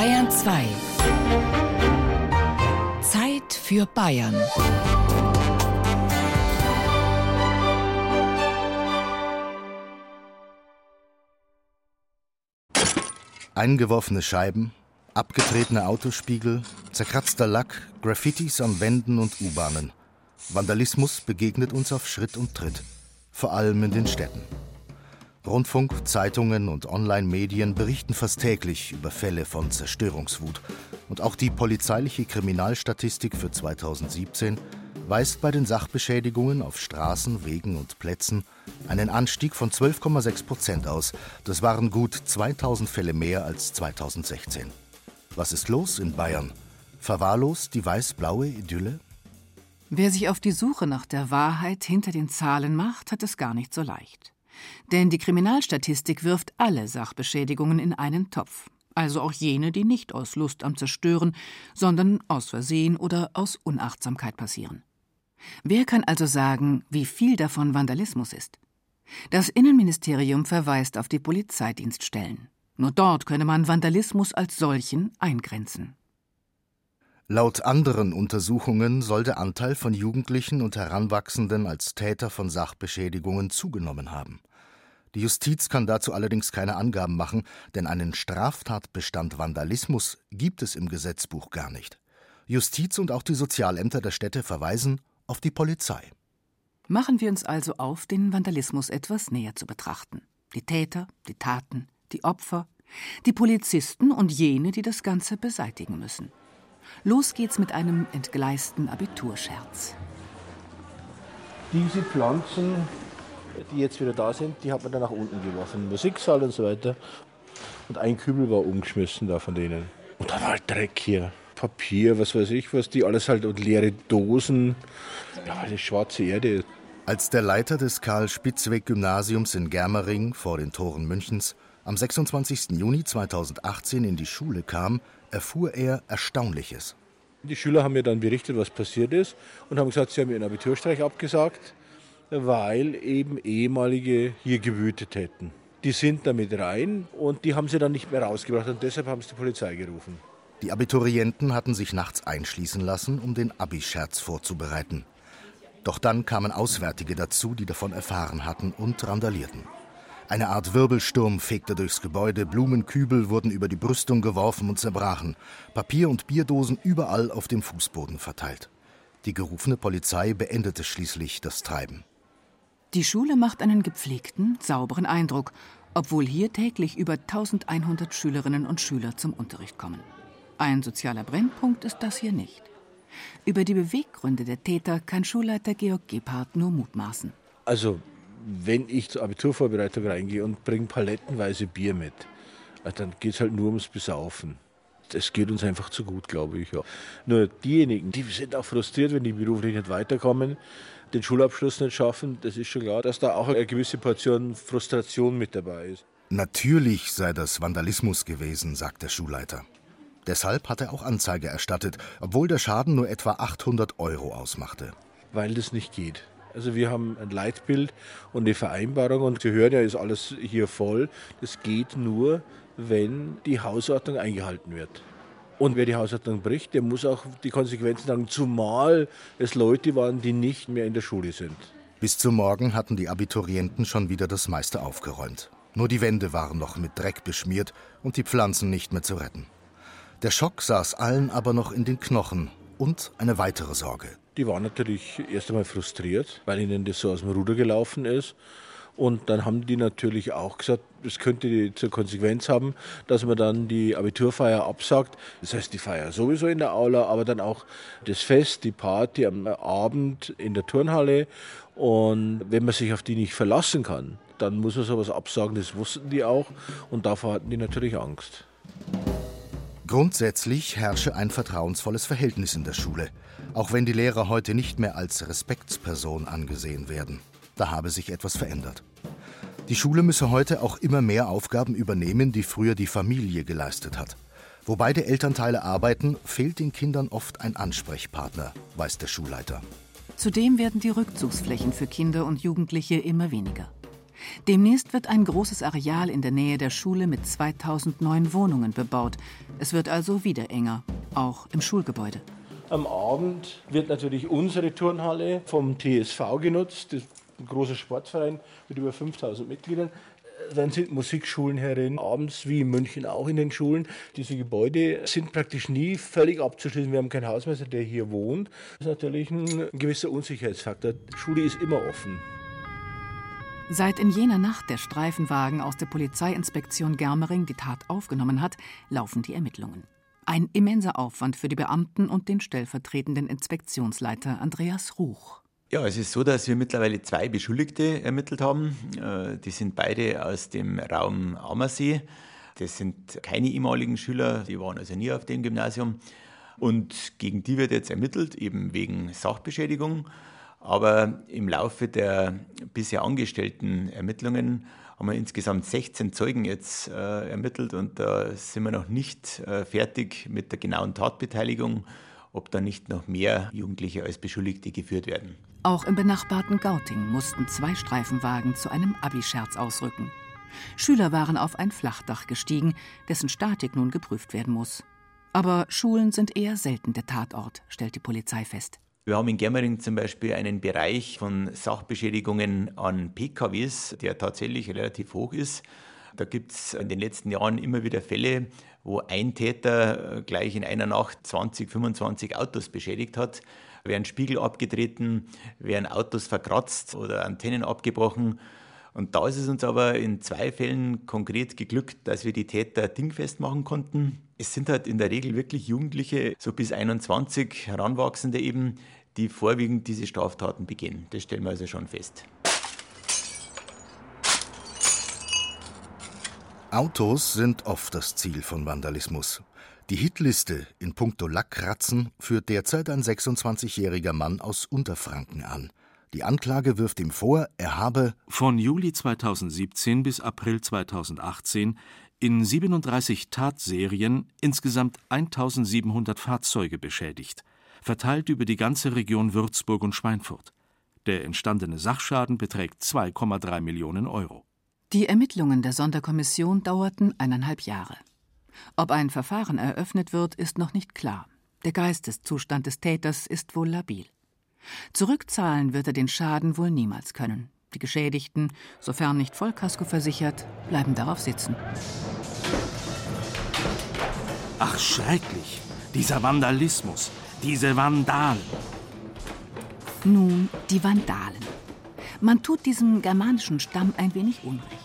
Bayern 2. Zeit für Bayern. Eingeworfene Scheiben, abgetretene Autospiegel, zerkratzter Lack, Graffitis an Wänden und U-Bahnen. Vandalismus begegnet uns auf Schritt und Tritt, vor allem in den Städten. Rundfunk, Zeitungen und Online-Medien berichten fast täglich über Fälle von Zerstörungswut. Und auch die polizeiliche Kriminalstatistik für 2017 weist bei den Sachbeschädigungen auf Straßen, Wegen und Plätzen einen Anstieg von 12,6 Prozent aus. Das waren gut 2000 Fälle mehr als 2016. Was ist los in Bayern? Verwahrlost die weiß-blaue Idylle? Wer sich auf die Suche nach der Wahrheit hinter den Zahlen macht, hat es gar nicht so leicht. Denn die Kriminalstatistik wirft alle Sachbeschädigungen in einen Topf, also auch jene, die nicht aus Lust am Zerstören, sondern aus Versehen oder aus Unachtsamkeit passieren. Wer kann also sagen, wie viel davon Vandalismus ist? Das Innenministerium verweist auf die Polizeidienststellen. Nur dort könne man Vandalismus als solchen eingrenzen. Laut anderen Untersuchungen soll der Anteil von Jugendlichen und Heranwachsenden als Täter von Sachbeschädigungen zugenommen haben. Die Justiz kann dazu allerdings keine Angaben machen, denn einen Straftatbestand Vandalismus gibt es im Gesetzbuch gar nicht. Justiz und auch die Sozialämter der Städte verweisen auf die Polizei. Machen wir uns also auf, den Vandalismus etwas näher zu betrachten. Die Täter, die Taten, die Opfer, die Polizisten und jene, die das Ganze beseitigen müssen. Los geht's mit einem entgleisten Abiturscherz. Diese Pflanzen die jetzt wieder da sind, die hat man dann nach unten geworfen. Musiksaal und so weiter. Und ein Kübel war umgeschmissen da von denen. Und dann halt Dreck hier. Papier, was weiß ich, was die alles halt und leere Dosen. Ja, eine schwarze Erde. Als der Leiter des Karl-Spitzweg-Gymnasiums in Germering vor den Toren Münchens am 26. Juni 2018 in die Schule kam, erfuhr er Erstaunliches. Die Schüler haben mir dann berichtet, was passiert ist und haben gesagt, sie haben ihren Abiturstreich abgesagt weil eben ehemalige hier gewütet hätten. Die sind damit rein und die haben sie dann nicht mehr rausgebracht und deshalb haben sie die Polizei gerufen. Die Abiturienten hatten sich nachts einschließen lassen, um den Abischerz vorzubereiten. Doch dann kamen Auswärtige dazu, die davon erfahren hatten und randalierten. Eine Art Wirbelsturm fegte durchs Gebäude, Blumenkübel wurden über die Brüstung geworfen und zerbrachen, Papier und Bierdosen überall auf dem Fußboden verteilt. Die gerufene Polizei beendete schließlich das Treiben. Die Schule macht einen gepflegten, sauberen Eindruck, obwohl hier täglich über 1100 Schülerinnen und Schüler zum Unterricht kommen. Ein sozialer Brennpunkt ist das hier nicht. Über die Beweggründe der Täter kann Schulleiter Georg Gebhardt nur mutmaßen. Also, wenn ich zur Abiturvorbereitung reingehe und bringe palettenweise Bier mit, dann geht es halt nur ums Besaufen. Es geht uns einfach zu gut, glaube ich. Ja. Nur diejenigen, die sind auch frustriert, wenn die beruflich nicht weiterkommen, den Schulabschluss nicht schaffen, das ist schon klar, dass da auch eine gewisse Portion Frustration mit dabei ist. Natürlich sei das Vandalismus gewesen, sagt der Schulleiter. Deshalb hat er auch Anzeige erstattet, obwohl der Schaden nur etwa 800 Euro ausmachte. Weil das nicht geht. Also wir haben ein Leitbild und eine Vereinbarung und Sie hören ja, ist alles hier voll. Das geht nur, wenn die Hausordnung eingehalten wird. Und wer die Hausordnung bricht, der muss auch die Konsequenzen tragen, zumal es Leute waren, die nicht mehr in der Schule sind. Bis zum Morgen hatten die Abiturienten schon wieder das meiste aufgeräumt. Nur die Wände waren noch mit Dreck beschmiert und die Pflanzen nicht mehr zu retten. Der Schock saß allen aber noch in den Knochen und eine weitere Sorge. Die waren natürlich erst einmal frustriert, weil ihnen das so aus dem Ruder gelaufen ist. Und dann haben die natürlich auch gesagt, das könnte zur Konsequenz haben, dass man dann die Abiturfeier absagt. Das heißt, die Feier sowieso in der Aula, aber dann auch das Fest, die Party am Abend in der Turnhalle. Und wenn man sich auf die nicht verlassen kann, dann muss man sowas absagen. Das wussten die auch und davor hatten die natürlich Angst. Grundsätzlich herrsche ein vertrauensvolles Verhältnis in der Schule, auch wenn die Lehrer heute nicht mehr als Respektsperson angesehen werden. Da habe sich etwas verändert. Die Schule müsse heute auch immer mehr Aufgaben übernehmen, die früher die Familie geleistet hat. Wo beide Elternteile arbeiten, fehlt den Kindern oft ein Ansprechpartner, weiß der Schulleiter. Zudem werden die Rückzugsflächen für Kinder und Jugendliche immer weniger. Demnächst wird ein großes Areal in der Nähe der Schule mit 2000 neuen Wohnungen bebaut. Es wird also wieder enger, auch im Schulgebäude. Am Abend wird natürlich unsere Turnhalle vom TSV genutzt, das ist ein großer Sportverein mit über 5000 Mitgliedern. Dann sind Musikschulen herin, abends wie in München auch in den Schulen. Diese Gebäude sind praktisch nie völlig abzuschließen. Wir haben keinen Hausmeister, der hier wohnt. Das ist natürlich ein gewisser Unsicherheitsfaktor. Die Schule ist immer offen. Seit in jener Nacht der Streifenwagen aus der Polizeiinspektion Germering die Tat aufgenommen hat, laufen die Ermittlungen. Ein immenser Aufwand für die Beamten und den stellvertretenden Inspektionsleiter Andreas Ruch. Ja, es ist so, dass wir mittlerweile zwei Beschuldigte ermittelt haben. Äh, die sind beide aus dem Raum Ammersee. Das sind keine ehemaligen Schüler, die waren also nie auf dem Gymnasium. Und gegen die wird jetzt ermittelt, eben wegen Sachbeschädigung. Aber im Laufe der bisher angestellten Ermittlungen haben wir insgesamt 16 Zeugen jetzt äh, ermittelt und da sind wir noch nicht äh, fertig mit der genauen Tatbeteiligung, ob da nicht noch mehr Jugendliche als Beschuldigte geführt werden. Auch im benachbarten Gauting mussten zwei Streifenwagen zu einem Abi-Scherz ausrücken. Schüler waren auf ein Flachdach gestiegen, dessen Statik nun geprüft werden muss. Aber Schulen sind eher selten der Tatort, stellt die Polizei fest. Wir haben in Germering zum Beispiel einen Bereich von Sachbeschädigungen an PKWs, der tatsächlich relativ hoch ist. Da gibt es in den letzten Jahren immer wieder Fälle, wo ein Täter gleich in einer Nacht 20, 25 Autos beschädigt hat. Werden Spiegel abgetreten, werden Autos verkratzt oder Antennen abgebrochen. Und da ist es uns aber in zwei Fällen konkret geglückt, dass wir die Täter dingfest machen konnten. Es sind halt in der Regel wirklich Jugendliche, so bis 21 Heranwachsende eben, die vorwiegend diese Straftaten begehen. Das stellen wir also schon fest. Autos sind oft das Ziel von Vandalismus. Die Hitliste in puncto Lackkratzen führt derzeit ein 26-jähriger Mann aus Unterfranken an. Die Anklage wirft ihm vor, er habe von Juli 2017 bis April 2018 in 37 Tatserien insgesamt 1700 Fahrzeuge beschädigt verteilt über die ganze Region Würzburg und Schweinfurt. Der entstandene Sachschaden beträgt 2,3 Millionen Euro. Die Ermittlungen der Sonderkommission dauerten eineinhalb Jahre. Ob ein Verfahren eröffnet wird, ist noch nicht klar. Der Geisteszustand des Täters ist wohl labil. Zurückzahlen wird er den Schaden wohl niemals können. Die Geschädigten, sofern nicht Vollkasko versichert, bleiben darauf sitzen. Ach, schrecklich. Dieser Vandalismus. Diese Vandalen. Nun, die Vandalen. Man tut diesem germanischen Stamm ein wenig Unrecht.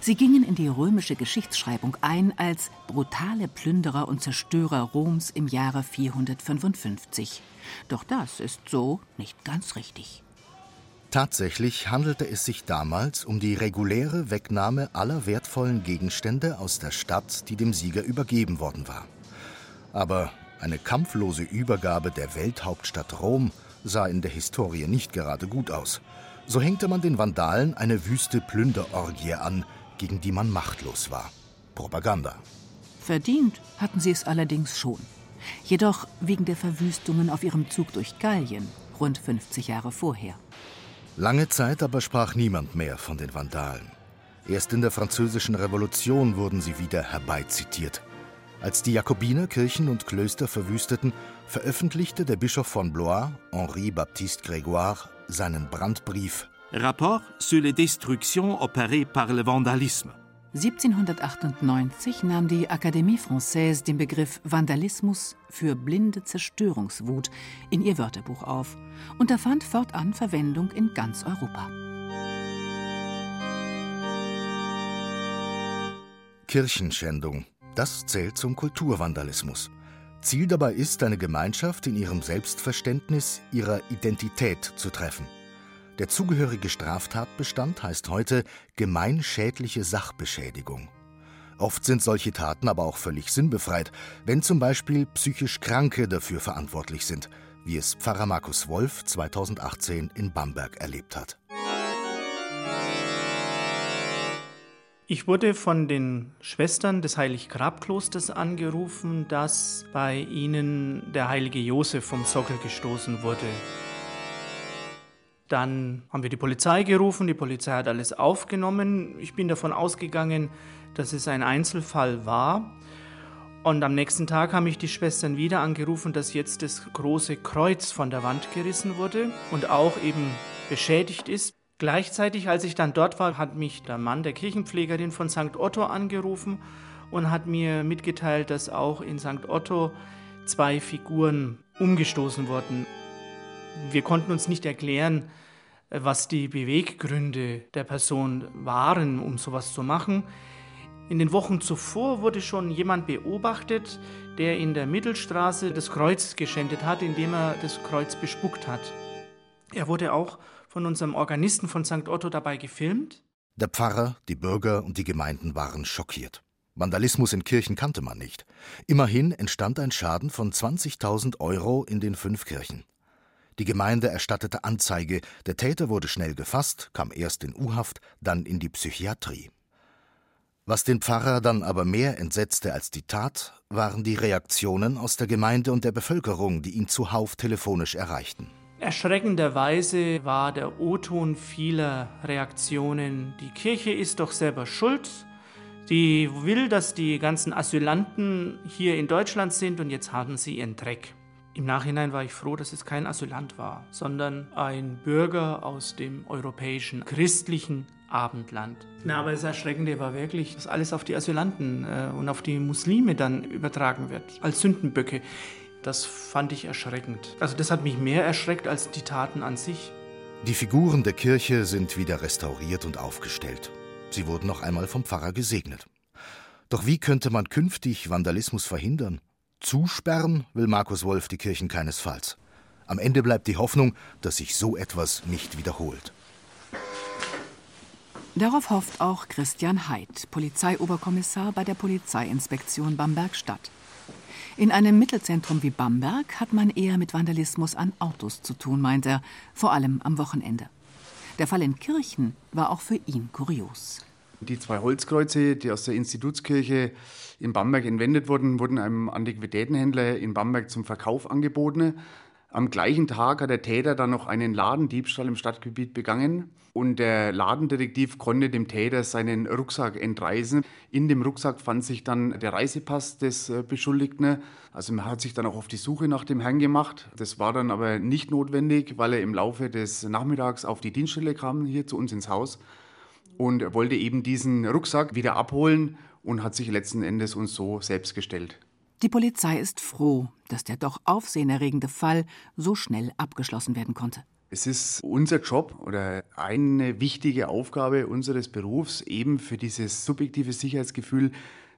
Sie gingen in die römische Geschichtsschreibung ein als brutale Plünderer und Zerstörer Roms im Jahre 455. Doch das ist so nicht ganz richtig. Tatsächlich handelte es sich damals um die reguläre Wegnahme aller wertvollen Gegenstände aus der Stadt, die dem Sieger übergeben worden war. Aber eine kampflose Übergabe der Welthauptstadt Rom sah in der Historie nicht gerade gut aus. So hängte man den Vandalen eine wüste Plünderorgie an, gegen die man machtlos war. Propaganda. Verdient hatten sie es allerdings schon. Jedoch wegen der Verwüstungen auf ihrem Zug durch Gallien, rund 50 Jahre vorher. Lange Zeit aber sprach niemand mehr von den Vandalen. Erst in der Französischen Revolution wurden sie wieder herbeizitiert. Als die Jakobiner Kirchen und Klöster verwüsteten, veröffentlichte der Bischof von Blois, Henri Baptiste Grégoire, seinen Brandbrief Rapport sur les destructions opérées par le vandalisme. 1798 nahm die Académie Française den Begriff Vandalismus für blinde Zerstörungswut in ihr Wörterbuch auf und er fand fortan Verwendung in ganz Europa. Kirchenschändung das zählt zum Kulturvandalismus. Ziel dabei ist, eine Gemeinschaft in ihrem Selbstverständnis, ihrer Identität zu treffen. Der zugehörige Straftatbestand heißt heute gemeinschädliche Sachbeschädigung. Oft sind solche Taten aber auch völlig sinnbefreit, wenn zum Beispiel psychisch Kranke dafür verantwortlich sind, wie es Pfarrer Markus Wolf 2018 in Bamberg erlebt hat. Ich wurde von den Schwestern des Heiliggrabklosters angerufen, dass bei ihnen der heilige Josef vom Sockel gestoßen wurde. Dann haben wir die Polizei gerufen, die Polizei hat alles aufgenommen. Ich bin davon ausgegangen, dass es ein Einzelfall war. Und am nächsten Tag haben mich die Schwestern wieder angerufen, dass jetzt das große Kreuz von der Wand gerissen wurde und auch eben beschädigt ist. Gleichzeitig, als ich dann dort war, hat mich der Mann der Kirchenpflegerin von St. Otto angerufen und hat mir mitgeteilt, dass auch in St. Otto zwei Figuren umgestoßen wurden. Wir konnten uns nicht erklären, was die Beweggründe der Person waren, um sowas zu machen. In den Wochen zuvor wurde schon jemand beobachtet, der in der Mittelstraße das Kreuz geschändet hat, indem er das Kreuz bespuckt hat. Er wurde auch von unserem Organisten von St. Otto dabei gefilmt. Der Pfarrer, die Bürger und die Gemeinden waren schockiert. Vandalismus in Kirchen kannte man nicht. Immerhin entstand ein Schaden von 20.000 Euro in den fünf Kirchen. Die Gemeinde erstattete Anzeige, der Täter wurde schnell gefasst, kam erst in U-Haft, dann in die Psychiatrie. Was den Pfarrer dann aber mehr entsetzte als die Tat, waren die Reaktionen aus der Gemeinde und der Bevölkerung, die ihn zuhauf telefonisch erreichten. Erschreckenderweise war der O-Ton vieler Reaktionen, die Kirche ist doch selber schuld, die will, dass die ganzen Asylanten hier in Deutschland sind und jetzt haben sie ihren Dreck. Im Nachhinein war ich froh, dass es kein Asylant war, sondern ein Bürger aus dem europäischen christlichen Abendland. Na, aber das Erschreckende war wirklich, dass alles auf die Asylanten äh, und auf die Muslime dann übertragen wird, als Sündenböcke. Das fand ich erschreckend. Also das hat mich mehr erschreckt als die Taten an sich. Die Figuren der Kirche sind wieder restauriert und aufgestellt. Sie wurden noch einmal vom Pfarrer gesegnet. Doch wie könnte man künftig Vandalismus verhindern? Zusperren will Markus Wolf die Kirchen keinesfalls. Am Ende bleibt die Hoffnung, dass sich so etwas nicht wiederholt. Darauf hofft auch Christian Heid, Polizeioberkommissar bei der Polizeiinspektion Bamberg-Stadt. In einem Mittelzentrum wie Bamberg hat man eher mit Vandalismus an Autos zu tun, meint er, vor allem am Wochenende. Der Fall in Kirchen war auch für ihn kurios. Die zwei Holzkreuze, die aus der Institutskirche in Bamberg entwendet wurden, wurden einem Antiquitätenhändler in Bamberg zum Verkauf angeboten. Am gleichen Tag hat der Täter dann noch einen Ladendiebstahl im Stadtgebiet begangen und der Ladendetektiv konnte dem Täter seinen Rucksack entreißen. In dem Rucksack fand sich dann der Reisepass des äh, Beschuldigten. Also man hat sich dann auch auf die Suche nach dem Herrn gemacht. Das war dann aber nicht notwendig, weil er im Laufe des Nachmittags auf die Dienststelle kam, hier zu uns ins Haus und wollte eben diesen Rucksack wieder abholen und hat sich letzten Endes uns so selbst gestellt. Die Polizei ist froh, dass der doch aufsehenerregende Fall so schnell abgeschlossen werden konnte. Es ist unser Job oder eine wichtige Aufgabe unseres Berufs, eben für dieses subjektive Sicherheitsgefühl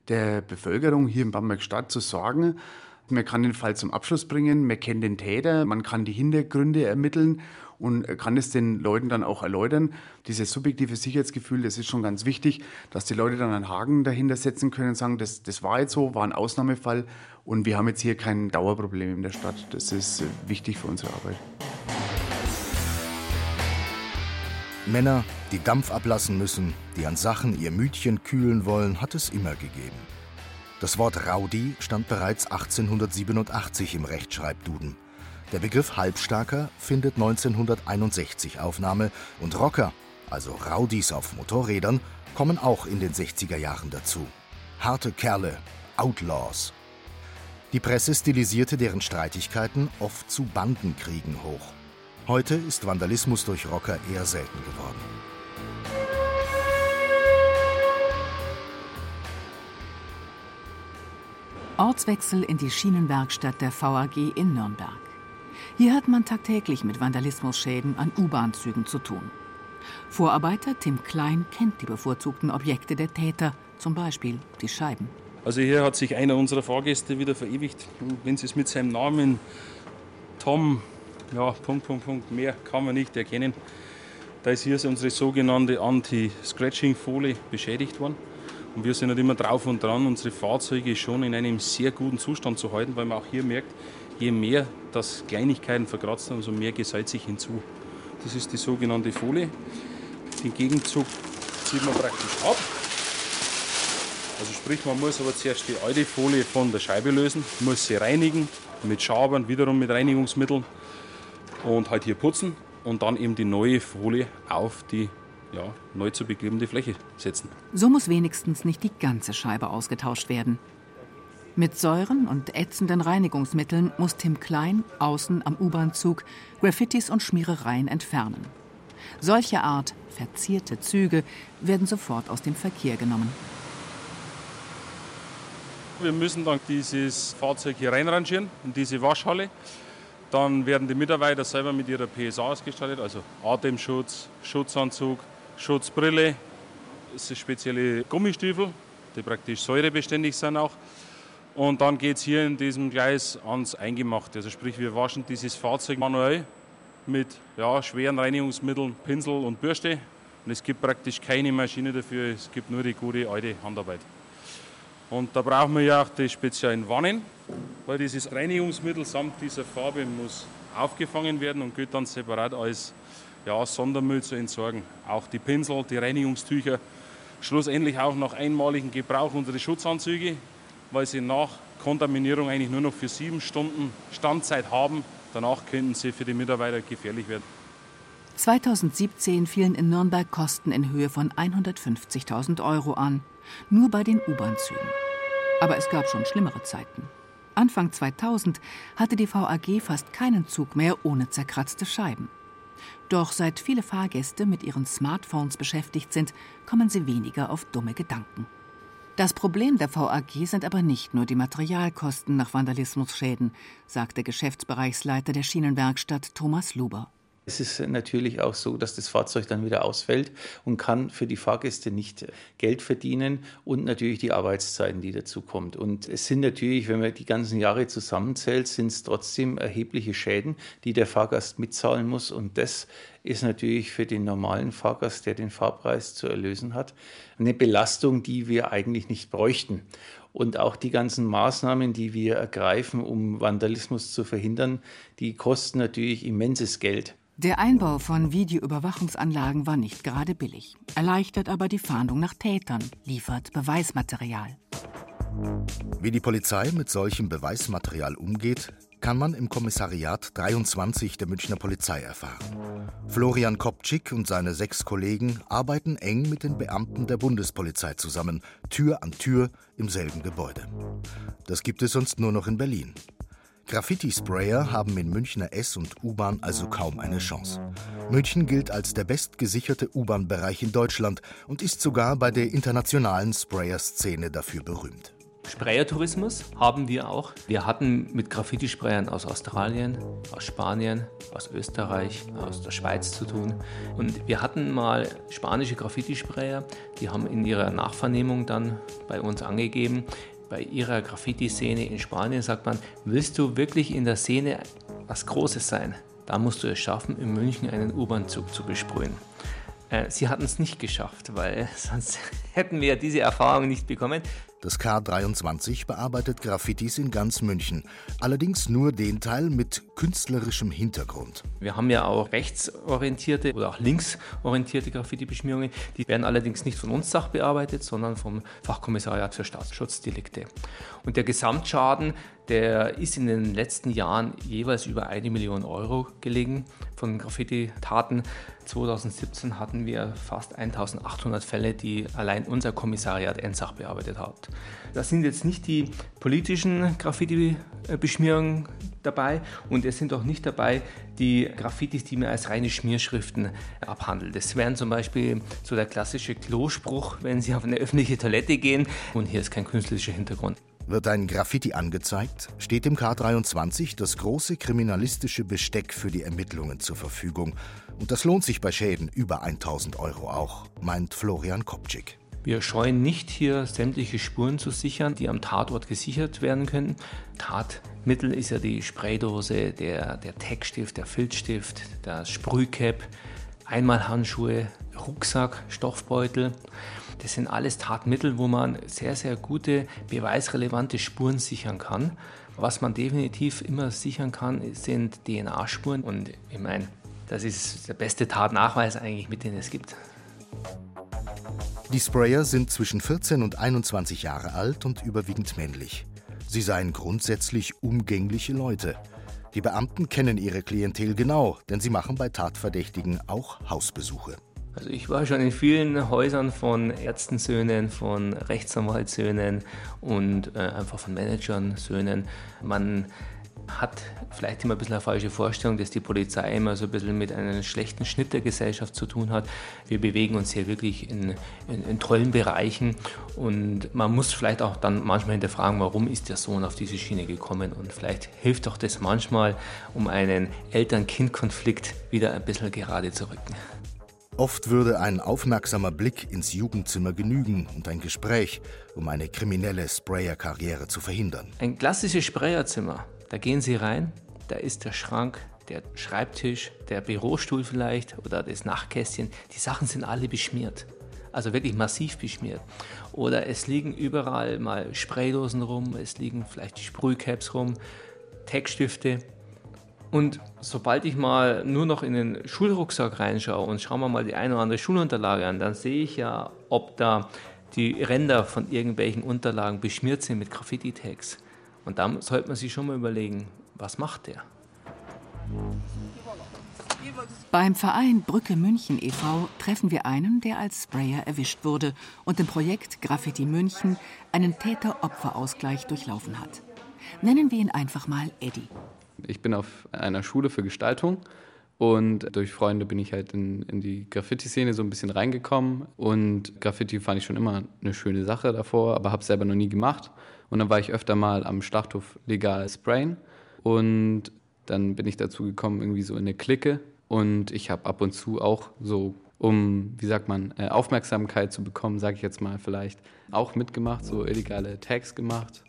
der Bevölkerung hier in Bamberg-Stadt zu sorgen. Man kann den Fall zum Abschluss bringen, man kennt den Täter, man kann die Hintergründe ermitteln und kann es den Leuten dann auch erläutern. Dieses subjektive Sicherheitsgefühl, das ist schon ganz wichtig, dass die Leute dann einen Haken dahinter setzen können und sagen, das, das war jetzt so, war ein Ausnahmefall und wir haben jetzt hier kein Dauerproblem in der Stadt. Das ist äh, wichtig für unsere Arbeit. Männer, die Dampf ablassen müssen, die an Sachen ihr Mütchen kühlen wollen, hat es immer gegeben. Das Wort Rowdy stand bereits 1887 im Rechtschreibduden. Der Begriff Halbstarker findet 1961 Aufnahme und Rocker, also Rowdies auf Motorrädern, kommen auch in den 60er Jahren dazu. Harte Kerle, Outlaws. Die Presse stilisierte deren Streitigkeiten oft zu Bandenkriegen hoch. Heute ist Vandalismus durch Rocker eher selten geworden. Ortswechsel in die Schienenwerkstatt der VAG in Nürnberg. Hier hat man tagtäglich mit Vandalismusschäden an U-Bahn-Zügen zu tun. Vorarbeiter Tim Klein kennt die bevorzugten Objekte der Täter, zum Beispiel die Scheiben. Also hier hat sich einer unserer Fahrgäste wieder verewigt. Wenn Sie es mit seinem Namen Tom, ja, Punkt, Punkt, Punkt, mehr kann man nicht erkennen. Da ist hier unsere sogenannte Anti-Scratching-Folie beschädigt worden. Und wir sind halt immer drauf und dran, unsere Fahrzeuge schon in einem sehr guten Zustand zu halten, weil man auch hier merkt, je mehr das Kleinigkeiten verkratzt haben, umso mehr gesalzt sich hinzu. Das ist die sogenannte Folie. Den Gegenzug zieht man praktisch ab. Also sprich, man muss aber zuerst die alte Folie von der Scheibe lösen, muss sie reinigen mit Schabern, wiederum mit Reinigungsmitteln und halt hier putzen. und dann eben die neue Folie auf die ja, neu zu beklebende Fläche setzen. So muss wenigstens nicht die ganze Scheibe ausgetauscht werden. Mit Säuren und ätzenden Reinigungsmitteln muss Tim Klein außen am U-Bahn-Zug Graffitis und Schmierereien entfernen. Solche Art verzierte Züge werden sofort aus dem Verkehr genommen. Wir müssen dann dieses Fahrzeug hier reinrangieren in diese Waschhalle. Dann werden die Mitarbeiter selber mit ihrer PSA ausgestattet, also Atemschutz, Schutzanzug, Schutzbrille, das sind spezielle Gummistiefel, die praktisch säurebeständig sind auch. Und dann geht es hier in diesem Gleis ans Eingemachte. Also sprich, wir waschen dieses Fahrzeug manuell mit ja, schweren Reinigungsmitteln, Pinsel und Bürste. Und es gibt praktisch keine Maschine dafür, es gibt nur die gute alte Handarbeit. Und da brauchen wir ja auch die speziellen Wannen, weil dieses Reinigungsmittel samt dieser Farbe muss aufgefangen werden und geht dann separat als ja, Sondermüll zu entsorgen. Auch die Pinsel, die Reinigungstücher, schlussendlich auch nach einmaligem Gebrauch unsere Schutzanzüge, weil sie nach Kontaminierung eigentlich nur noch für sieben Stunden Standzeit haben. Danach könnten sie für die Mitarbeiter gefährlich werden. 2017 fielen in Nürnberg Kosten in Höhe von 150.000 Euro an, nur bei den U-Bahn-Zügen. Aber es gab schon schlimmere Zeiten. Anfang 2000 hatte die VAG fast keinen Zug mehr ohne zerkratzte Scheiben. Doch seit viele Fahrgäste mit ihren Smartphones beschäftigt sind, kommen sie weniger auf dumme Gedanken. Das Problem der VAG sind aber nicht nur die Materialkosten nach Vandalismusschäden, sagt der Geschäftsbereichsleiter der Schienenwerkstatt Thomas Luber. Es ist natürlich auch so, dass das Fahrzeug dann wieder ausfällt und kann für die Fahrgäste nicht Geld verdienen und natürlich die Arbeitszeiten, die dazu kommt. Und es sind natürlich, wenn man die ganzen Jahre zusammenzählt, sind es trotzdem erhebliche Schäden, die der Fahrgast mitzahlen muss. Und das ist natürlich für den normalen Fahrgast, der den Fahrpreis zu erlösen hat, eine Belastung, die wir eigentlich nicht bräuchten. Und auch die ganzen Maßnahmen, die wir ergreifen, um Vandalismus zu verhindern, die kosten natürlich immenses Geld. Der Einbau von Videoüberwachungsanlagen war nicht gerade billig, erleichtert aber die Fahndung nach Tätern, liefert Beweismaterial. Wie die Polizei mit solchem Beweismaterial umgeht, kann man im Kommissariat 23 der Münchner Polizei erfahren. Florian Kopczyk und seine sechs Kollegen arbeiten eng mit den Beamten der Bundespolizei zusammen, Tür an Tür im selben Gebäude. Das gibt es sonst nur noch in Berlin. Graffiti-Sprayer haben in Münchner S- und U-Bahn also kaum eine Chance. München gilt als der bestgesicherte U-Bahn-Bereich in Deutschland und ist sogar bei der internationalen Sprayer-Szene dafür berühmt. Sprayertourismus haben wir auch. Wir hatten mit Graffiti-Sprayern aus Australien, aus Spanien, aus Österreich, aus der Schweiz zu tun. Und wir hatten mal spanische Graffiti-Sprayer, die haben in ihrer Nachvernehmung dann bei uns angegeben, bei ihrer Graffiti-Szene in Spanien sagt man, willst du wirklich in der Szene was Großes sein? Da musst du es schaffen, in München einen U-Bahn-Zug zu besprühen. Äh, sie hatten es nicht geschafft, weil sonst hätten wir diese Erfahrung nicht bekommen. Das K23 bearbeitet Graffitis in ganz München, allerdings nur den Teil mit künstlerischem Hintergrund. Wir haben ja auch rechtsorientierte oder auch linksorientierte Graffiti-Beschmierungen. Die werden allerdings nicht von uns sachbearbeitet, sondern vom Fachkommissariat für Staatsschutzdelikte. Und der Gesamtschaden, der ist in den letzten Jahren jeweils über eine Million Euro gelegen von Graffiti-Taten. 2017 hatten wir fast 1800 Fälle, die allein unser Kommissariat Ensach bearbeitet hat. Das sind jetzt nicht die politischen Graffiti-Beschmierungen dabei und es sind auch nicht dabei die Graffitis, die man als reine Schmierschriften abhandelt. Das wären zum Beispiel so der klassische Klospruch, wenn Sie auf eine öffentliche Toilette gehen und hier ist kein künstlerischer Hintergrund. Wird ein Graffiti angezeigt, steht im K23 das große kriminalistische Besteck für die Ermittlungen zur Verfügung. Und das lohnt sich bei Schäden über 1000 Euro auch, meint Florian Kopczyk. Wir scheuen nicht, hier sämtliche Spuren zu sichern, die am Tatort gesichert werden können. Tatmittel ist ja die Spraydose, der, der Textstift, der Filzstift, das Sprühcap, Einmalhandschuhe, Rucksack, Stoffbeutel. Das sind alles Tatmittel, wo man sehr, sehr gute beweisrelevante Spuren sichern kann. Was man definitiv immer sichern kann, sind DNA-Spuren. Und ich meine, das ist der beste Tatnachweis eigentlich, mit dem es gibt. Die Sprayer sind zwischen 14 und 21 Jahre alt und überwiegend männlich. Sie seien grundsätzlich umgängliche Leute. Die Beamten kennen ihre Klientel genau, denn sie machen bei Tatverdächtigen auch Hausbesuche. Also ich war schon in vielen Häusern von Ärztensöhnen, von Rechtsanwaltssöhnen und äh, einfach von Managern-Söhnen. Man hat vielleicht immer ein bisschen eine falsche Vorstellung, dass die Polizei immer so ein bisschen mit einem schlechten Schnitt der Gesellschaft zu tun hat. Wir bewegen uns hier wirklich in, in, in tollen Bereichen und man muss vielleicht auch dann manchmal hinterfragen, warum ist der Sohn auf diese Schiene gekommen und vielleicht hilft doch das manchmal, um einen Eltern-Kind-Konflikt wieder ein bisschen gerade zu rücken. Oft würde ein aufmerksamer Blick ins Jugendzimmer genügen und ein Gespräch, um eine kriminelle Sprayer-Karriere zu verhindern. Ein klassisches Sprayerzimmer da gehen Sie rein, da ist der Schrank, der Schreibtisch, der Bürostuhl vielleicht oder das Nachtkästchen. Die Sachen sind alle beschmiert. Also wirklich massiv beschmiert. Oder es liegen überall mal Spraydosen rum, es liegen vielleicht Sprühcaps rum, Textstifte. Und sobald ich mal nur noch in den Schulrucksack reinschaue und schaue mir mal die eine oder andere Schulunterlage an, dann sehe ich ja, ob da die Ränder von irgendwelchen Unterlagen beschmiert sind mit Graffiti-Tags. Und da sollte man sich schon mal überlegen, was macht der? Beim Verein Brücke München e.V. treffen wir einen, der als Sprayer erwischt wurde und im Projekt Graffiti München einen Täter-Opfer-Ausgleich durchlaufen hat. Nennen wir ihn einfach mal Eddie. Ich bin auf einer Schule für Gestaltung und durch Freunde bin ich halt in, in die Graffiti-Szene so ein bisschen reingekommen. Und Graffiti fand ich schon immer eine schöne Sache davor, aber habe es selber noch nie gemacht. Und dann war ich öfter mal am Schlachthof legal sprayen. Und dann bin ich dazu gekommen, irgendwie so in eine Clique. Und ich habe ab und zu auch so, um, wie sagt man, äh, Aufmerksamkeit zu bekommen, sage ich jetzt mal vielleicht, auch mitgemacht, so illegale Tags gemacht,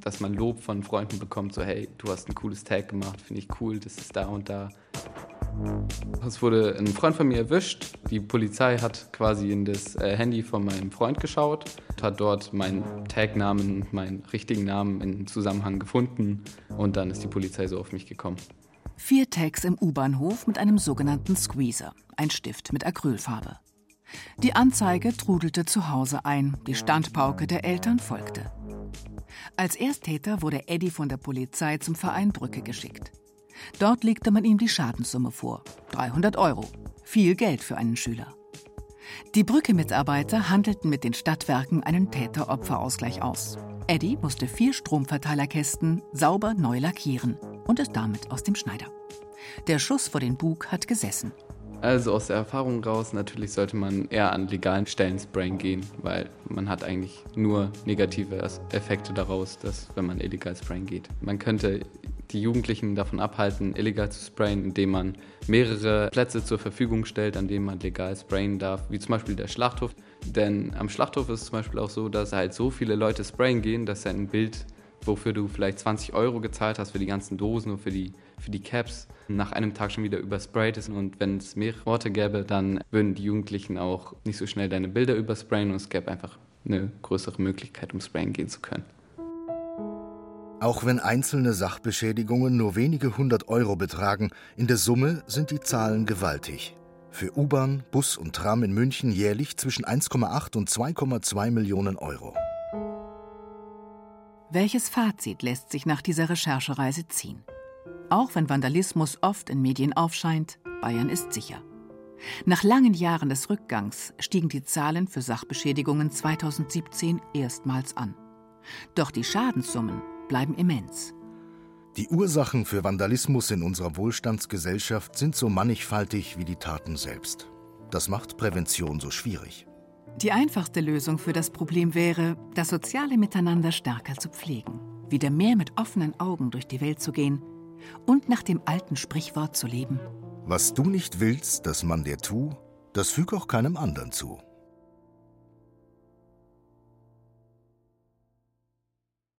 dass man Lob von Freunden bekommt, so hey, du hast ein cooles Tag gemacht, finde ich cool, das ist da und da. Es wurde ein Freund von mir erwischt. Die Polizei hat quasi in das äh, Handy von meinem Freund geschaut, hat dort meinen Tagnamen, meinen richtigen Namen in Zusammenhang gefunden und dann ist die Polizei so auf mich gekommen. Vier Tags im U-Bahnhof mit einem sogenannten Squeezer, ein Stift mit Acrylfarbe. Die Anzeige trudelte zu Hause ein, die Standpauke der Eltern folgte. Als Ersttäter wurde Eddie von der Polizei zum Verein Brücke geschickt. Dort legte man ihm die Schadenssumme vor. 300 Euro. Viel Geld für einen Schüler. Die Brücke-Mitarbeiter handelten mit den Stadtwerken einen Täter-Opfer-Ausgleich aus. Eddie musste vier Stromverteilerkästen sauber neu lackieren und ist damit aus dem Schneider. Der Schuss vor den Bug hat gesessen. Also aus der Erfahrung raus, natürlich sollte man eher an legalen Stellen sprayen gehen, weil man hat eigentlich nur negative Effekte daraus, dass, wenn man illegal sprayen geht. Man könnte die Jugendlichen davon abhalten, illegal zu sprayen, indem man mehrere Plätze zur Verfügung stellt, an denen man legal sprayen darf, wie zum Beispiel der Schlachthof. Denn am Schlachthof ist es zum Beispiel auch so, dass halt so viele Leute sprayen gehen, dass ein Bild, wofür du vielleicht 20 Euro gezahlt hast für die ganzen Dosen und für die, für die Caps, nach einem Tag schon wieder übersprayt ist. Und wenn es mehrere Worte gäbe, dann würden die Jugendlichen auch nicht so schnell deine Bilder übersprayen und es gäbe einfach eine größere Möglichkeit, um sprayen gehen zu können. Auch wenn einzelne Sachbeschädigungen nur wenige hundert Euro betragen, in der Summe sind die Zahlen gewaltig. Für U-Bahn, Bus und Tram in München jährlich zwischen 1,8 und 2,2 Millionen Euro. Welches Fazit lässt sich nach dieser Recherchereise ziehen? Auch wenn Vandalismus oft in Medien aufscheint, Bayern ist sicher. Nach langen Jahren des Rückgangs stiegen die Zahlen für Sachbeschädigungen 2017 erstmals an. Doch die Schadenssummen bleiben immens. Die Ursachen für Vandalismus in unserer Wohlstandsgesellschaft sind so mannigfaltig wie die Taten selbst. Das macht Prävention so schwierig. Die einfachste Lösung für das Problem wäre, das soziale Miteinander stärker zu pflegen, wieder mehr mit offenen Augen durch die Welt zu gehen und nach dem alten Sprichwort zu leben. Was du nicht willst, dass man dir tu, das füg auch keinem anderen zu.